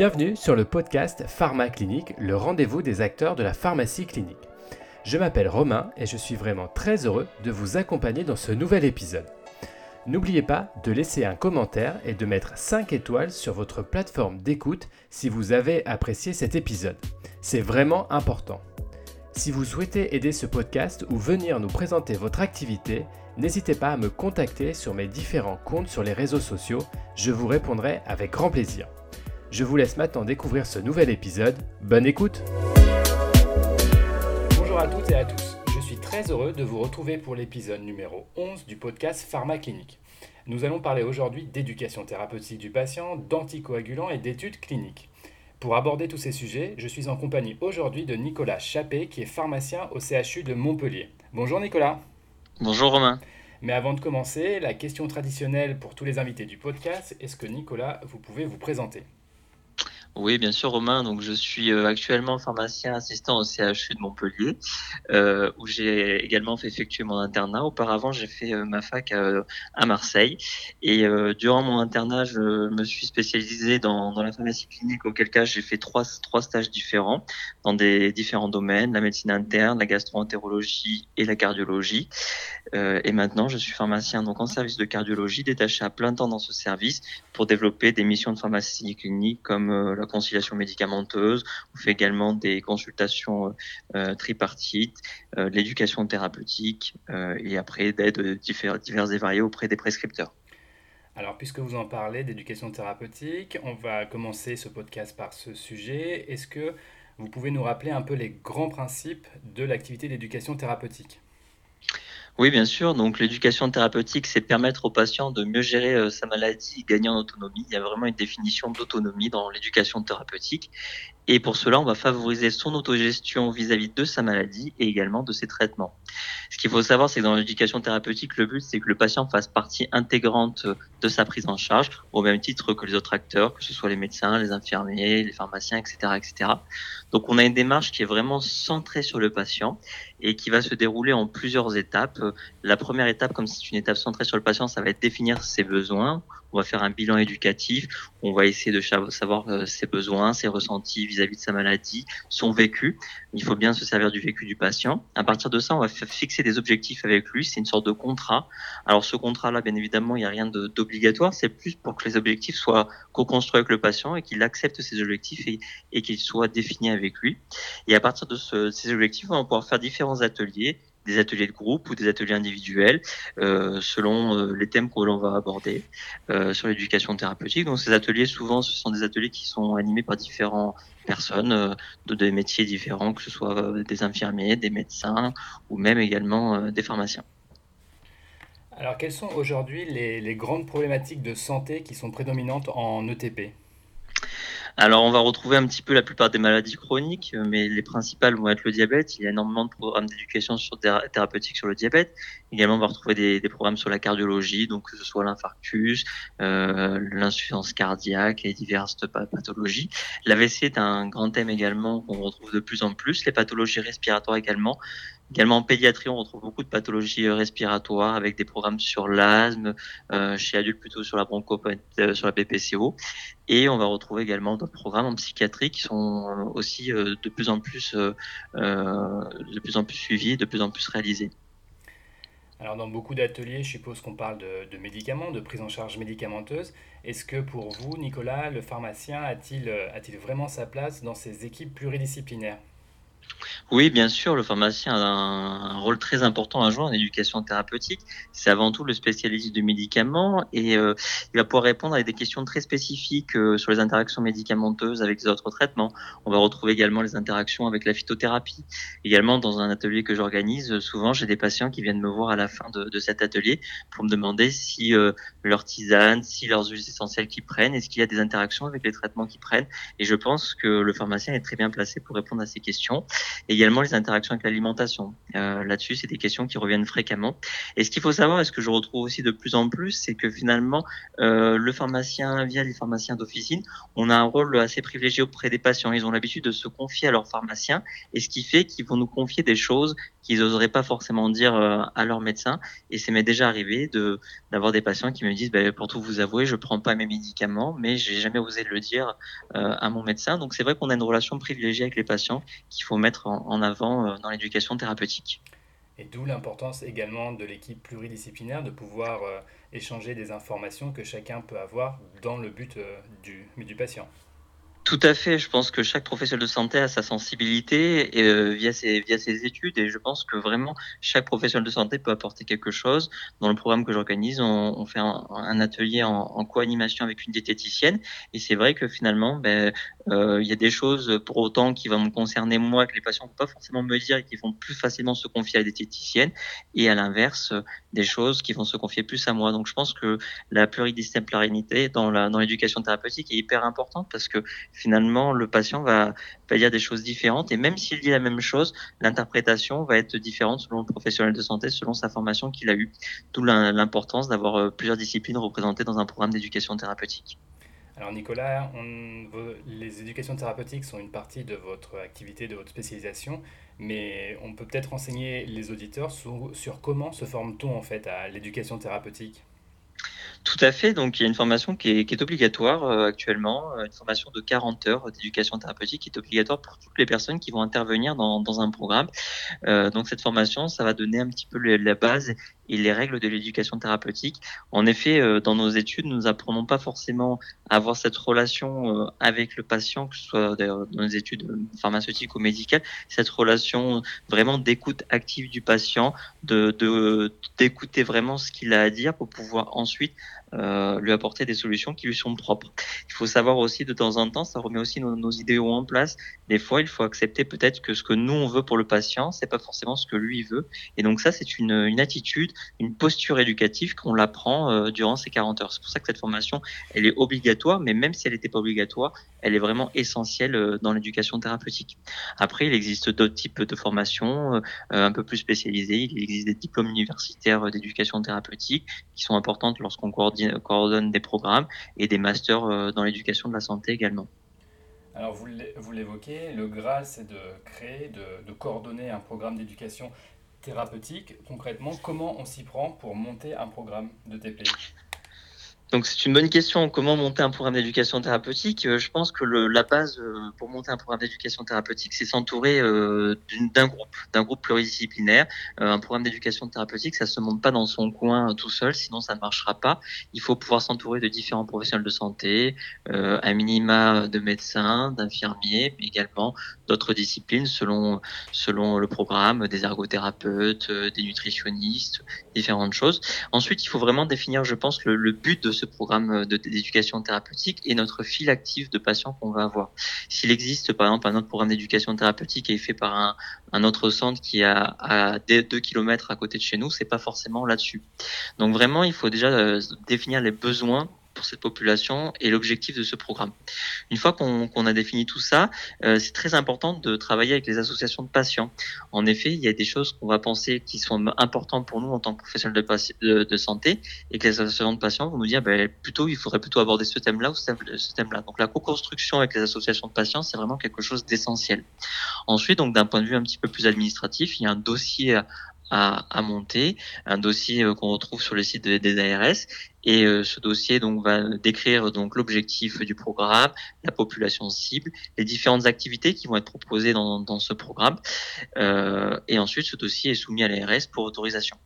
Bienvenue sur le podcast Pharma Clinique, le rendez-vous des acteurs de la pharmacie clinique. Je m'appelle Romain et je suis vraiment très heureux de vous accompagner dans ce nouvel épisode. N'oubliez pas de laisser un commentaire et de mettre 5 étoiles sur votre plateforme d'écoute si vous avez apprécié cet épisode. C'est vraiment important. Si vous souhaitez aider ce podcast ou venir nous présenter votre activité, n'hésitez pas à me contacter sur mes différents comptes sur les réseaux sociaux, je vous répondrai avec grand plaisir. Je vous laisse maintenant découvrir ce nouvel épisode. Bonne écoute Bonjour à toutes et à tous. Je suis très heureux de vous retrouver pour l'épisode numéro 11 du podcast Pharma Clinique. Nous allons parler aujourd'hui d'éducation thérapeutique du patient, d'anticoagulants et d'études cliniques. Pour aborder tous ces sujets, je suis en compagnie aujourd'hui de Nicolas Chappé, qui est pharmacien au CHU de Montpellier. Bonjour Nicolas. Bonjour Romain. Mais avant de commencer, la question traditionnelle pour tous les invités du podcast, est-ce que Nicolas, vous pouvez vous présenter? Oui, bien sûr, Romain. Donc, je suis euh, actuellement pharmacien assistant au CHU de Montpellier, euh, où j'ai également fait effectuer mon internat. Auparavant, j'ai fait euh, ma fac à, Marseille. Et durant mon internat, je me suis spécialisé dans, dans la pharmacie clinique, auquel cas j'ai fait trois, trois stages différents dans des différents domaines la médecine interne, la gastroentérologie et la cardiologie. et maintenant, je suis pharmacien donc en service de cardiologie, détaché à plein temps dans ce service pour développer des missions de pharmacie clinique comme la conciliation médicamenteuse. On fait également des consultations euh, tripartites, euh, l'éducation thérapeutique euh, et après d'aide divers, divers et variées auprès des prescripteurs. Alors, puisque vous en parlez d'éducation thérapeutique, on va commencer ce podcast par ce sujet. Est-ce que vous pouvez nous rappeler un peu les grands principes de l'activité d'éducation thérapeutique? Oui, bien sûr. Donc, l'éducation thérapeutique, c'est permettre au patient de mieux gérer euh, sa maladie et gagner en autonomie. Il y a vraiment une définition d'autonomie dans l'éducation thérapeutique. Et pour cela, on va favoriser son autogestion vis-à-vis de sa maladie et également de ses traitements. Ce qu'il faut savoir, c'est que dans l'éducation thérapeutique, le but, c'est que le patient fasse partie intégrante de sa prise en charge, au même titre que les autres acteurs, que ce soit les médecins, les infirmiers, les pharmaciens, etc., etc. Donc, on a une démarche qui est vraiment centrée sur le patient et qui va se dérouler en plusieurs étapes. La première étape, comme c'est une étape centrée sur le patient, ça va être définir ses besoins on va faire un bilan éducatif, on va essayer de savoir euh, ses besoins, ses ressentis vis-à-vis de sa maladie, son vécu. Il faut bien se servir du vécu du patient. À partir de ça, on va fixer des objectifs avec lui. C'est une sorte de contrat. Alors ce contrat-là, bien évidemment, il n'y a rien d'obligatoire. C'est plus pour que les objectifs soient co-construits avec le patient et qu'il accepte ces objectifs et, qu'ils soient définis avec lui. Et à partir de ces objectifs, on va pouvoir faire différents ateliers des ateliers de groupe ou des ateliers individuels euh, selon euh, les thèmes que l'on va aborder euh, sur l'éducation thérapeutique. Donc ces ateliers, souvent, ce sont des ateliers qui sont animés par différentes personnes de métiers différents, que ce soit des infirmiers, des médecins ou même également des pharmaciens. Alors quelles sont aujourd'hui les grandes problématiques de santé qui sont prédominantes en ETP alors, on va retrouver un petit peu la plupart des maladies chroniques, mais les principales vont être le diabète. Il y a énormément de programmes d'éducation thérapeutique sur le diabète. Également, on va retrouver des, programmes sur la cardiologie, donc que ce soit l'infarctus, euh, l'insuffisance cardiaque et diverses pathologies. L'AVC est un grand thème également qu'on retrouve de plus en plus. Les pathologies respiratoires également. Également en pédiatrie, on retrouve beaucoup de pathologies euh, respiratoires avec des programmes sur l'asthme, euh, chez adultes plutôt sur la broncho, euh, sur la BPCO. Et on va retrouver également d'autres programmes en psychiatrie qui sont aussi de plus en plus, de plus en plus suivis, de plus en plus réalisés. Alors dans beaucoup d'ateliers, je suppose qu'on parle de, médicaments, de prise en charge médicamenteuse. Est-ce que pour vous, Nicolas, le pharmacien a-t-il a-t-il vraiment sa place dans ces équipes pluridisciplinaires? Oui, bien sûr, le pharmacien a un, rôle très important à jouer en éducation thérapeutique. C'est avant tout le spécialiste du médicament et euh, il va pouvoir répondre à des questions très spécifiques euh, sur les interactions médicamenteuses avec les autres traitements. On va retrouver également les interactions avec la phytothérapie. Également, dans un atelier que j'organise, souvent j'ai des patients qui viennent me voir à la fin de, cet atelier pour me demander si euh, leur tisane, si leurs huiles essentielles qu'ils prennent, est-ce qu'il y a des interactions avec les traitements qu'ils prennent. Et je pense que le pharmacien est très bien placé pour répondre à ces questions. Également les interactions avec l'alimentation. Euh, Là-dessus, c'est des questions qui reviennent fréquemment. Et ce qu'il faut savoir, et ce que je retrouve aussi de plus en plus, c'est que finalement, euh, le pharmacien, via les pharmaciens d'officine, on a un rôle assez privilégié auprès des patients. Ils ont l'habitude de se confier à leurs pharmaciens, et ce qui fait qu'ils vont nous confier des choses qu'ils n'oseraient pas forcément dire euh, à leur médecin. Et c'est m'est déjà arrivé d'avoir des patients qui me disent, bah, pour tout vous avouer, je prends pas mes médicaments, mais j'ai jamais osé le dire à mon médecin. Donc c'est vrai qu'on a une relation privilégiée avec les patients qu'il faut mettre en, avant euh, dans l'éducation thérapeutique. Et d'où l'importance également de l'équipe pluridisciplinaire de pouvoir échanger des informations que chacun peut avoir dans le but du, du patient. Tout à fait. Je pense que chaque professionnel de santé a sa sensibilité euh, via ses études et je pense que vraiment chaque professionnel de santé peut apporter quelque chose. Dans le programme que j'organise, on, fait un, atelier en, en co-animation avec une diététicienne et c'est vrai que finalement, ben, euh, il y a des choses pour autant qui vont me concerner moi que les patients ne vont pas forcément me dire et qui vont plus facilement se confier à la diététicienne et à l'inverse des choses qui vont se confier plus à moi. Donc je pense que la pluridisciplinarité dans l'éducation thérapeutique est hyper importante parce que finalement, le patient va, dire des choses différentes et même s'il dit la même chose, l'interprétation va être différente selon le professionnel de santé, selon sa formation qu'il a eue. D'où l'importance d'avoir euh, plusieurs disciplines représentées dans un programme d'éducation thérapeutique. Alors Nicolas, on, les éducations thérapeutiques sont une partie de votre activité, de votre spécialisation, mais on peut peut-être renseigner les auditeurs sur, sur comment se forme-t-on en fait à l'éducation thérapeutique? Tout à fait. Donc, il y a une formation qui est, obligatoire euh, actuellement, euh, une formation de 40 heures d'éducation thérapeutique qui est obligatoire pour toutes les personnes qui vont intervenir dans, dans un programme. Euh, donc, cette formation, ça va donner un petit peu la base et les règles de l'éducation thérapeutique. En effet, euh, dans nos études, nous apprenons pas forcément à avoir cette relation avec le patient, que ce soit dans nos études pharmaceutiques ou médicales, cette relation vraiment d'écoute active du patient, de d'écouter vraiment ce qu'il a à dire pour pouvoir ensuite euh, lui apporter des solutions qui lui sont propres. Il faut savoir aussi de temps en temps, ça remet aussi nos, nos idéaux en place. Des fois, il faut accepter peut-être que ce que nous on veut pour le patient, c'est pas forcément ce que lui veut. Et donc ça, c'est une, une attitude, une posture éducative qu'on l'apprend euh, durant ces 40 heures. C'est pour ça que cette formation, elle est obligatoire, mais même si elle n'était pas obligatoire, elle est vraiment essentielle euh, dans l'éducation thérapeutique. Après, il existe d'autres types de formations euh, un peu plus spécialisées. Il existe des diplômes universitaires d'éducation thérapeutique qui sont importantes lorsqu'on coordonne coordonne des programmes et des masters euh, dans l'éducation de la santé également. Alors vous l'évoquez, le Graal c'est de créer, de, de coordonner un programme d'éducation thérapeutique. Concrètement, comment on s'y prend pour monter un programme de TP donc c'est une bonne question. Comment monter un programme d'éducation thérapeutique? Euh, Je pense que le, la base euh, pour monter un programme d'éducation thérapeutique, c'est s'entourer euh, d'un groupe, d'un groupe pluridisciplinaire. un programme d'éducation thérapeutique, ça se monte pas dans son coin tout seul, sinon ça ne marchera pas. Il faut pouvoir s'entourer de différents professionnels de santé, un minima de médecins, d'infirmiers, mais également d'autres disciplines selon selon le programme, des ergothérapeutes, des nutritionnistes, différentes choses. Ensuite, il faut vraiment définir, je pense, le, le but de ce programme d'éducation thérapeutique et notre fil actif de patients qu'on va avoir. S'il existe par exemple un autre programme d'éducation thérapeutique qui est fait par un, un autre centre qui a à 2 km à côté de chez nous, c'est pas forcément là-dessus. Donc vraiment, il faut déjà euh, définir les besoins pour cette population et l'objectif de ce programme. Une fois qu'on a défini tout ça, euh, c'est très important de travailler avec les associations de patients. En effet, il y a des choses qu'on va penser qui sont importantes pour nous en tant que professionnels de, santé et que les associations de patients vont nous dire ben, plutôt il faudrait plutôt aborder ce thème-là ou ce thème-là. Donc la co-construction avec les associations de patients, c'est vraiment quelque chose d'essentiel. Ensuite, donc d'un point de vue un petit peu plus administratif, il y a un dossier à, à, monter, un dossier euh, qu'on retrouve sur le site des ARS. Et euh, ce dossier donc va décrire donc l'objectif du programme, la population cible, les différentes activités qui vont être proposées dans, dans ce programme. Euh, et ensuite, ce dossier est soumis à l'ARS pour autorisation.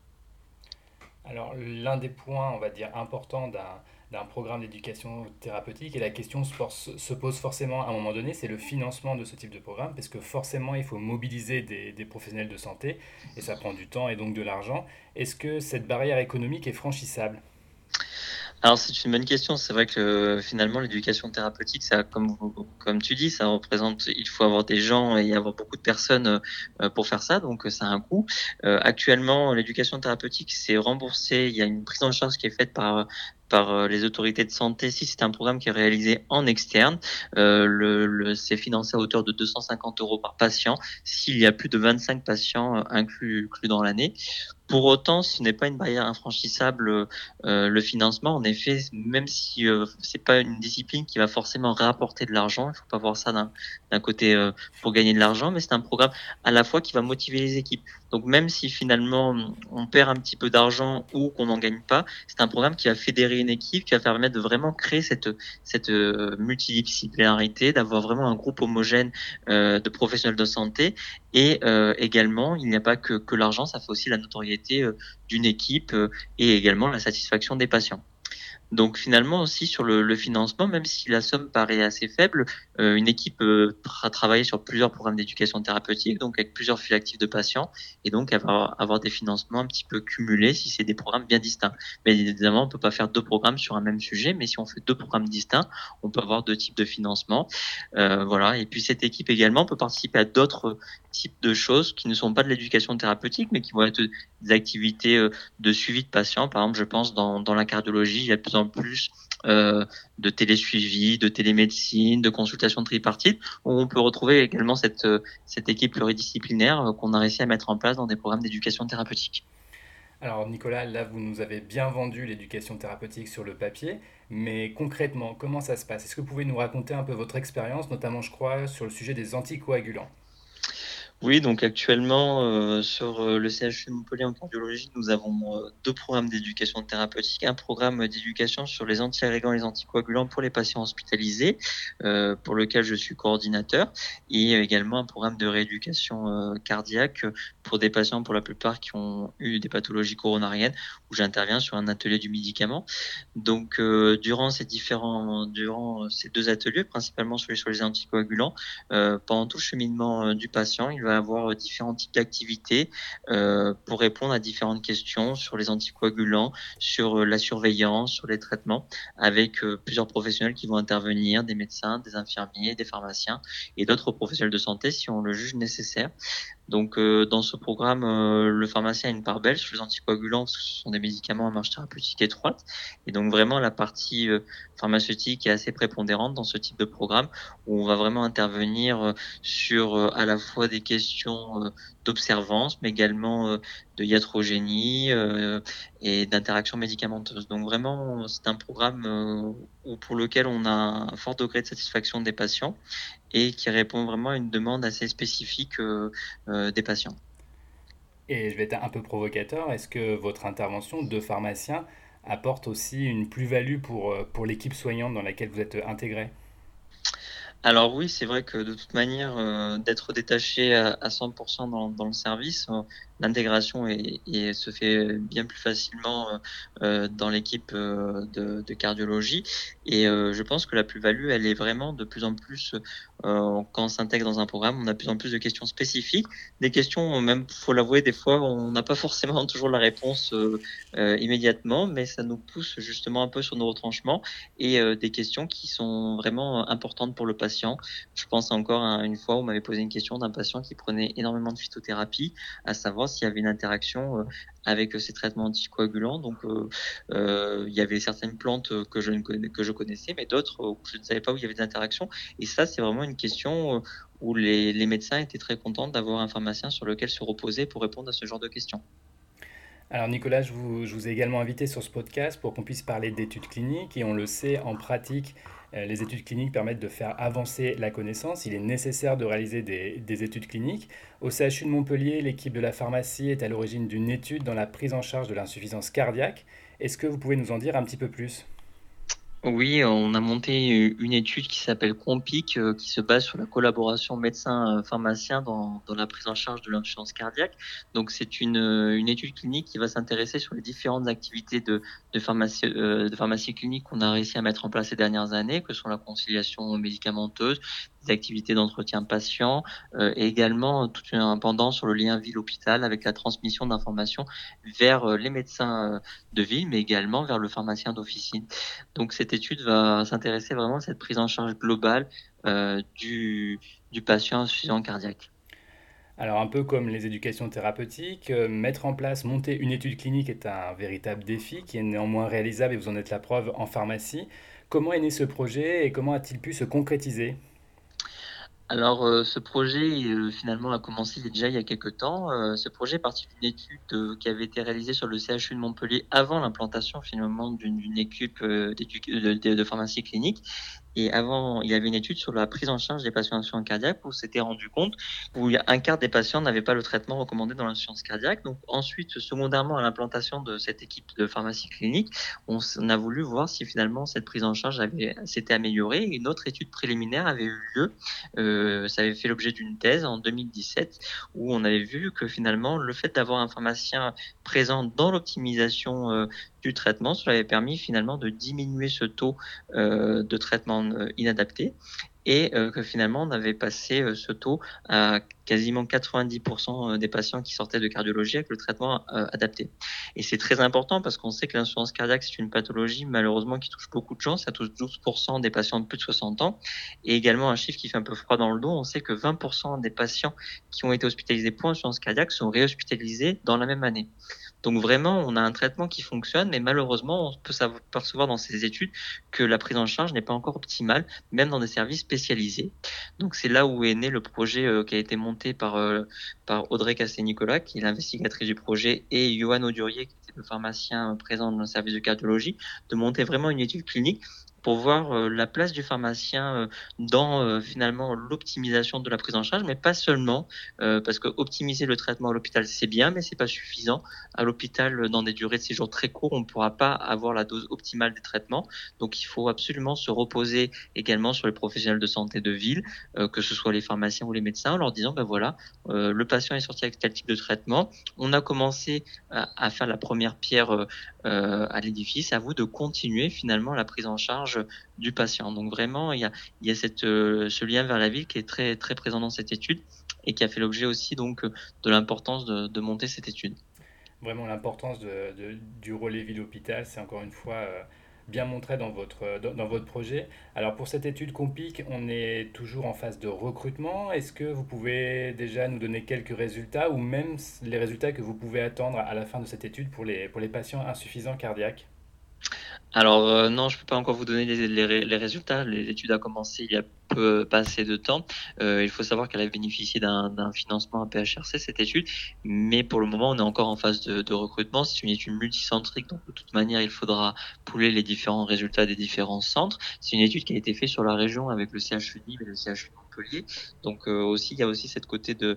Alors l'un des points, on va dire, importants d'un d'un programme d'éducation thérapeutique. Et la question se, pose forcément à un moment donné, c'est le financement de ce type de programme, parce que forcément, il faut mobiliser des, des professionnels de santé, et ça prend du temps et donc de l'argent. Est-ce que cette barrière économique est franchissable? Alors c'est une bonne question. C'est vrai que finalement l'éducation thérapeutique, ça, comme comme tu dis, ça représente. Il faut avoir des gens et avoir beaucoup de personnes euh, pour faire ça, donc ça a un coût. Euh, actuellement, l'éducation thérapeutique c'est remboursé. Il y a une prise en charge qui est faite par par euh, les autorités de santé si c'est un programme qui est réalisé en externe. Euh, c'est financé à hauteur de 250 euros par patient s'il y a plus de 25 patients inclus, inclus dans l'année. Pour autant, ce n'est pas une barrière infranchissable euh, le financement. En effet, même si euh, c'est pas une discipline qui va forcément rapporter de l'argent, il faut pas voir ça d'un côté euh, pour gagner de l'argent, mais c'est un programme à la fois qui va motiver les équipes. Donc même si finalement on perd un petit peu d'argent ou qu'on n'en gagne pas, c'est un programme qui va fédérer une équipe, qui va permettre de vraiment créer cette cette euh, multidisciplinarité, d'avoir vraiment un groupe homogène de professionnels de santé et euh, également, il n'y a pas que, que l'argent, ça fait aussi la notoriété euh, d'une équipe euh, et également la satisfaction des patients. Donc finalement aussi sur le, financement, même si la somme paraît assez faible, euh, une équipe euh, travailler sur plusieurs programmes d'éducation thérapeutique, donc avec plusieurs flux actifs de patients, et donc avoir, des financements un petit peu cumulés si c'est des programmes bien distincts. Mais évidemment, on peut pas faire deux programmes sur un même sujet, mais si on fait deux programmes distincts, on peut avoir deux types de financement. Euh, voilà. Et puis cette équipe également peut participer à d'autres types de choses qui ne sont pas de l'éducation thérapeutique, mais qui vont être des activités euh, de suivi de patients. Par exemple, je pense dans, la cardiologie, il y a plus en plus euh, de télésuivi, de télémédecine, de consultation tripartite, où on peut retrouver également cette, euh, cette équipe pluridisciplinaire euh, qu'on a réussi à mettre en place dans des programmes d'éducation thérapeutique. Alors Nicolas, là vous nous avez bien vendu l'éducation thérapeutique sur le papier, mais concrètement, comment ça se passe? Est-ce que vous pouvez nous raconter un peu votre expérience, notamment je crois sur le sujet des anticoagulants? Oui, donc actuellement, euh, sur euh, le CHU Montpellier en cardiologie, nous avons euh, deux programmes d'éducation thérapeutique. Un programme d'éducation sur les antiagrégants et les anticoagulants pour les patients hospitalisés, pour lequel je suis coordinateur, et également un programme de rééducation cardiaque pour des patients, pour la plupart, qui ont eu des pathologies coronariennes, où j'interviens sur un atelier du médicament. Donc, durant ces différents, durant ces deux ateliers, principalement sur les, sur les anticoagulants, pendant tout le cheminement du patient, il va avoir euh, différents types d'activités euh, pour répondre à différentes questions sur les anticoagulants, sur euh, la surveillance, sur les traitements, avec plusieurs professionnels qui vont intervenir, des médecins, des infirmiers, des pharmaciens et d'autres professionnels de santé si on le juge nécessaire. Donc, euh, dans ce programme, euh, le pharmacien a une part belle les anticoagulants, ce sont des médicaments à marge thérapeutique étroite. Et donc, vraiment, la partie euh, pharmaceutique est assez prépondérante dans ce type de programme, où on va vraiment intervenir sur à la fois des questions d'observance, mais également de iatrogénie et d'interaction médicamenteuse. Donc, vraiment, c'est un programme pour lequel on a un fort degré de satisfaction des patients et qui répond vraiment à une demande assez spécifique euh, euh, des patients. Et je vais être un peu provocateur, est-ce que votre intervention de pharmacien apporte aussi une plus-value pour, euh, pour l'équipe soignante dans laquelle vous êtes intégré? Alors oui, c'est vrai que de toute manière, euh, d'être détaché à, à 100% dans, dans, le service, euh, l'intégration se fait bien plus facilement euh, euh dans l'équipe euh, de, de, cardiologie. Et je pense que la plus-value, elle est vraiment de plus en plus, quand on s'intègre dans un programme, on a de plus en plus de questions spécifiques. Des questions, même, faut l'avouer, des fois, on n'a pas forcément toujours la réponse immédiatement, mais ça nous pousse justement un peu sur nos retranchements et des questions qui sont vraiment importantes pour le patient je pense encore à une fois on m'avait posé une question d'un patient qui prenait énormément de phytothérapie, à savoir s'il y avait une interaction euh, avec ces traitements anticoagulants. Donc, euh, euh, il y avait certaines plantes que je, que je connaissais, mais d'autres où je ne savais pas où il y avait des interactions. Et ça, c'est vraiment une question où les, médecins étaient très contents d'avoir un pharmacien sur lequel se reposer pour répondre à ce genre de questions. Alors Nicolas, je vous, ai également invité sur ce podcast pour qu'on puisse parler d'études cliniques et on le sait en pratique, euh, les études cliniques permettent de faire avancer la connaissance. Il est nécessaire de réaliser des, des études cliniques. Au CHU de Montpellier, l'équipe de la pharmacie est à l'origine d'une étude dans la prise en charge de l'insuffisance cardiaque. Est-ce que vous pouvez nous en dire un petit peu plus? Oui, on a monté une étude qui s'appelle Compic, euh, qui se base sur la collaboration médecin-pharmacien dans, dans, la prise en charge de l'insuffisance cardiaque. Donc, c'est une, une, étude clinique qui va s'intéresser sur les différentes activités euh, de pharmacie clinique qu'on a réussi à mettre en place ces dernières années, que sont la conciliation médicamenteuse, des activités d'entretien patient et également tout un pendant sur le lien ville-hôpital avec la transmission d'informations vers les médecins de ville, mais également vers le pharmacien d'officine. Donc cette étude va s'intéresser vraiment à cette prise en charge globale du, du patient insuffisant cardiaque. Alors un peu comme les éducations thérapeutiques, euh, mettre en place, monter une étude clinique est un véritable défi qui est néanmoins réalisable et vous en êtes la preuve en pharmacie. Comment est né ce projet et comment a-t-il pu se concrétiser? Alors, euh, ce projet, euh, finalement, a commencé déjà il y a quelques temps. ce projet est parti d'une étude qui avait été réalisée sur le CHU de Montpellier avant l'implantation, finalement, d'une équipe de, de, pharmacie clinique et avant, il y avait une étude sur la prise en charge des patients insuffisance cardiaque où s'était rendu compte où un quart des patients n'avaient pas le traitement recommandé dans l'insuffisance cardiaque. Donc ensuite, secondairement à l'implantation de cette équipe de pharmacie clinique, on, a voulu voir si finalement cette prise en charge avait s'était améliorée. Une autre étude préliminaire avait eu lieu. Euh, ça avait fait l'objet d'une thèse en 2017 où on avait vu que finalement le fait d'avoir un pharmacien présent dans l'optimisation euh, du traitement, cela avait permis finalement de diminuer ce taux euh, de traitement euh, inadapté et euh, que finalement on avait passé ce taux à quasiment 90% des patients qui sortaient de cardiologie avec le traitement adapté. Et c'est très important parce qu'on sait que l'insuffisance cardiaque c'est une pathologie malheureusement qui touche beaucoup de gens, ça touche 12% des patients de plus de 60 ans et également un chiffre qui fait un peu froid dans le dos, on sait que 20% des patients qui ont été hospitalisés pour insuffisance cardiaque sont réhospitalisés dans la même année. Donc vraiment, on a un traitement qui fonctionne, mais malheureusement, on peut percevoir dans ces études que la prise en charge n'est pas encore optimale, même dans des services spécialisés. Donc c'est là où est né le projet euh, qui a été monté par, euh, Audrey Casté-Nicolas, qui est l'investigatrice du projet, et Johan Audurier, qui était le pharmacien présent dans le service de cardiologie, de monter vraiment une étude clinique pour voir euh, la place du pharmacien euh, dans euh, finalement l'optimisation de la prise en charge, mais pas seulement, parce que optimiser le traitement à l'hôpital c'est bien, mais c'est pas suffisant. À l'hôpital, dans des durées de séjour très courtes, on ne pourra pas avoir la dose optimale des traitements. Donc il faut absolument se reposer également sur les professionnels de santé de ville, que ce soit les pharmaciens ou les médecins, en leur disant ben voilà, le patient est sorti avec tel type de traitement. On a commencé à, à faire la première pierre à l'édifice. À vous de continuer finalement la prise en charge du patient. Donc vraiment, il y a, il y a cette, euh, ce lien vers la ville qui est très, très présent dans cette étude et qui a fait l'objet aussi donc de l'importance de, monter cette étude. Vraiment l'importance du relais ville-hôpital, c'est encore une fois euh, bien montré dans votre, dans, votre projet. Alors pour cette étude Compic, on est toujours en phase de recrutement. Est-ce que vous pouvez déjà nous donner quelques résultats ou même les résultats que vous pouvez attendre à la fin de cette étude pour les, pour les patients insuffisants cardiaques? Alors euh, non, je peux pas encore vous donner les, les, résultats. L'étude a commencé il y a peu pas assez de temps. Euh, il faut savoir qu'elle a bénéficié d'un financement à PHRC cette étude, mais pour le moment on est encore en phase de, recrutement. C'est une étude multicentrique, donc de toute manière il faudra pouler les différents résultats des différents centres. C'est une étude qui a été faite sur la région avec le CHU et le CHU donc euh, aussi, il y a aussi cette côté de,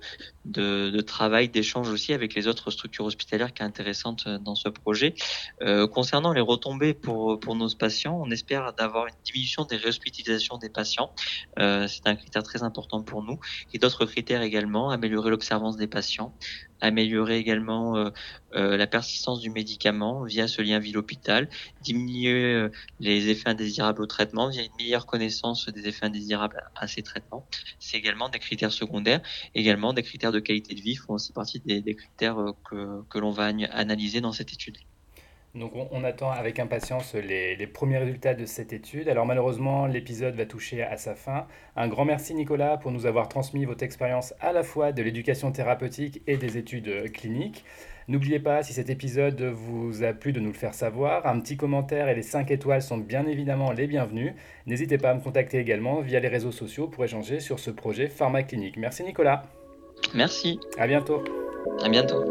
travail, d'échange aussi avec les autres structures hospitalières qui est intéressante euh, dans ce projet. Euh, concernant les retombées pour, pour nos patients, on espère d'avoir une diminution des réhospitalisations des patients. C'est un critère très important pour nous. Et d'autres critères également, améliorer l'observance des patients, améliorer également euh, euh, la persistance du médicament via ce lien ville-hôpital, diminuer euh, les effets indésirables au traitement via une meilleure connaissance des effets indésirables à ces traitements. C'est également des critères secondaires, également des critères de qualité de vie font aussi partie des, des critères que, que l'on va analyser dans cette étude. Donc on, attend avec impatience les, premiers résultats de cette étude. Alors malheureusement, l'épisode va toucher à sa fin. Un grand merci Nicolas pour nous avoir transmis votre expérience à la fois de l'éducation thérapeutique et des études cliniques. N'oubliez pas, si cet épisode vous a plu, de nous le faire savoir. Un petit commentaire et les 5 étoiles sont bien évidemment les bienvenus. N'hésitez pas à me contacter également via les réseaux sociaux pour échanger sur ce projet pharmaclinique. Merci Nicolas. Merci. À bientôt. À bientôt.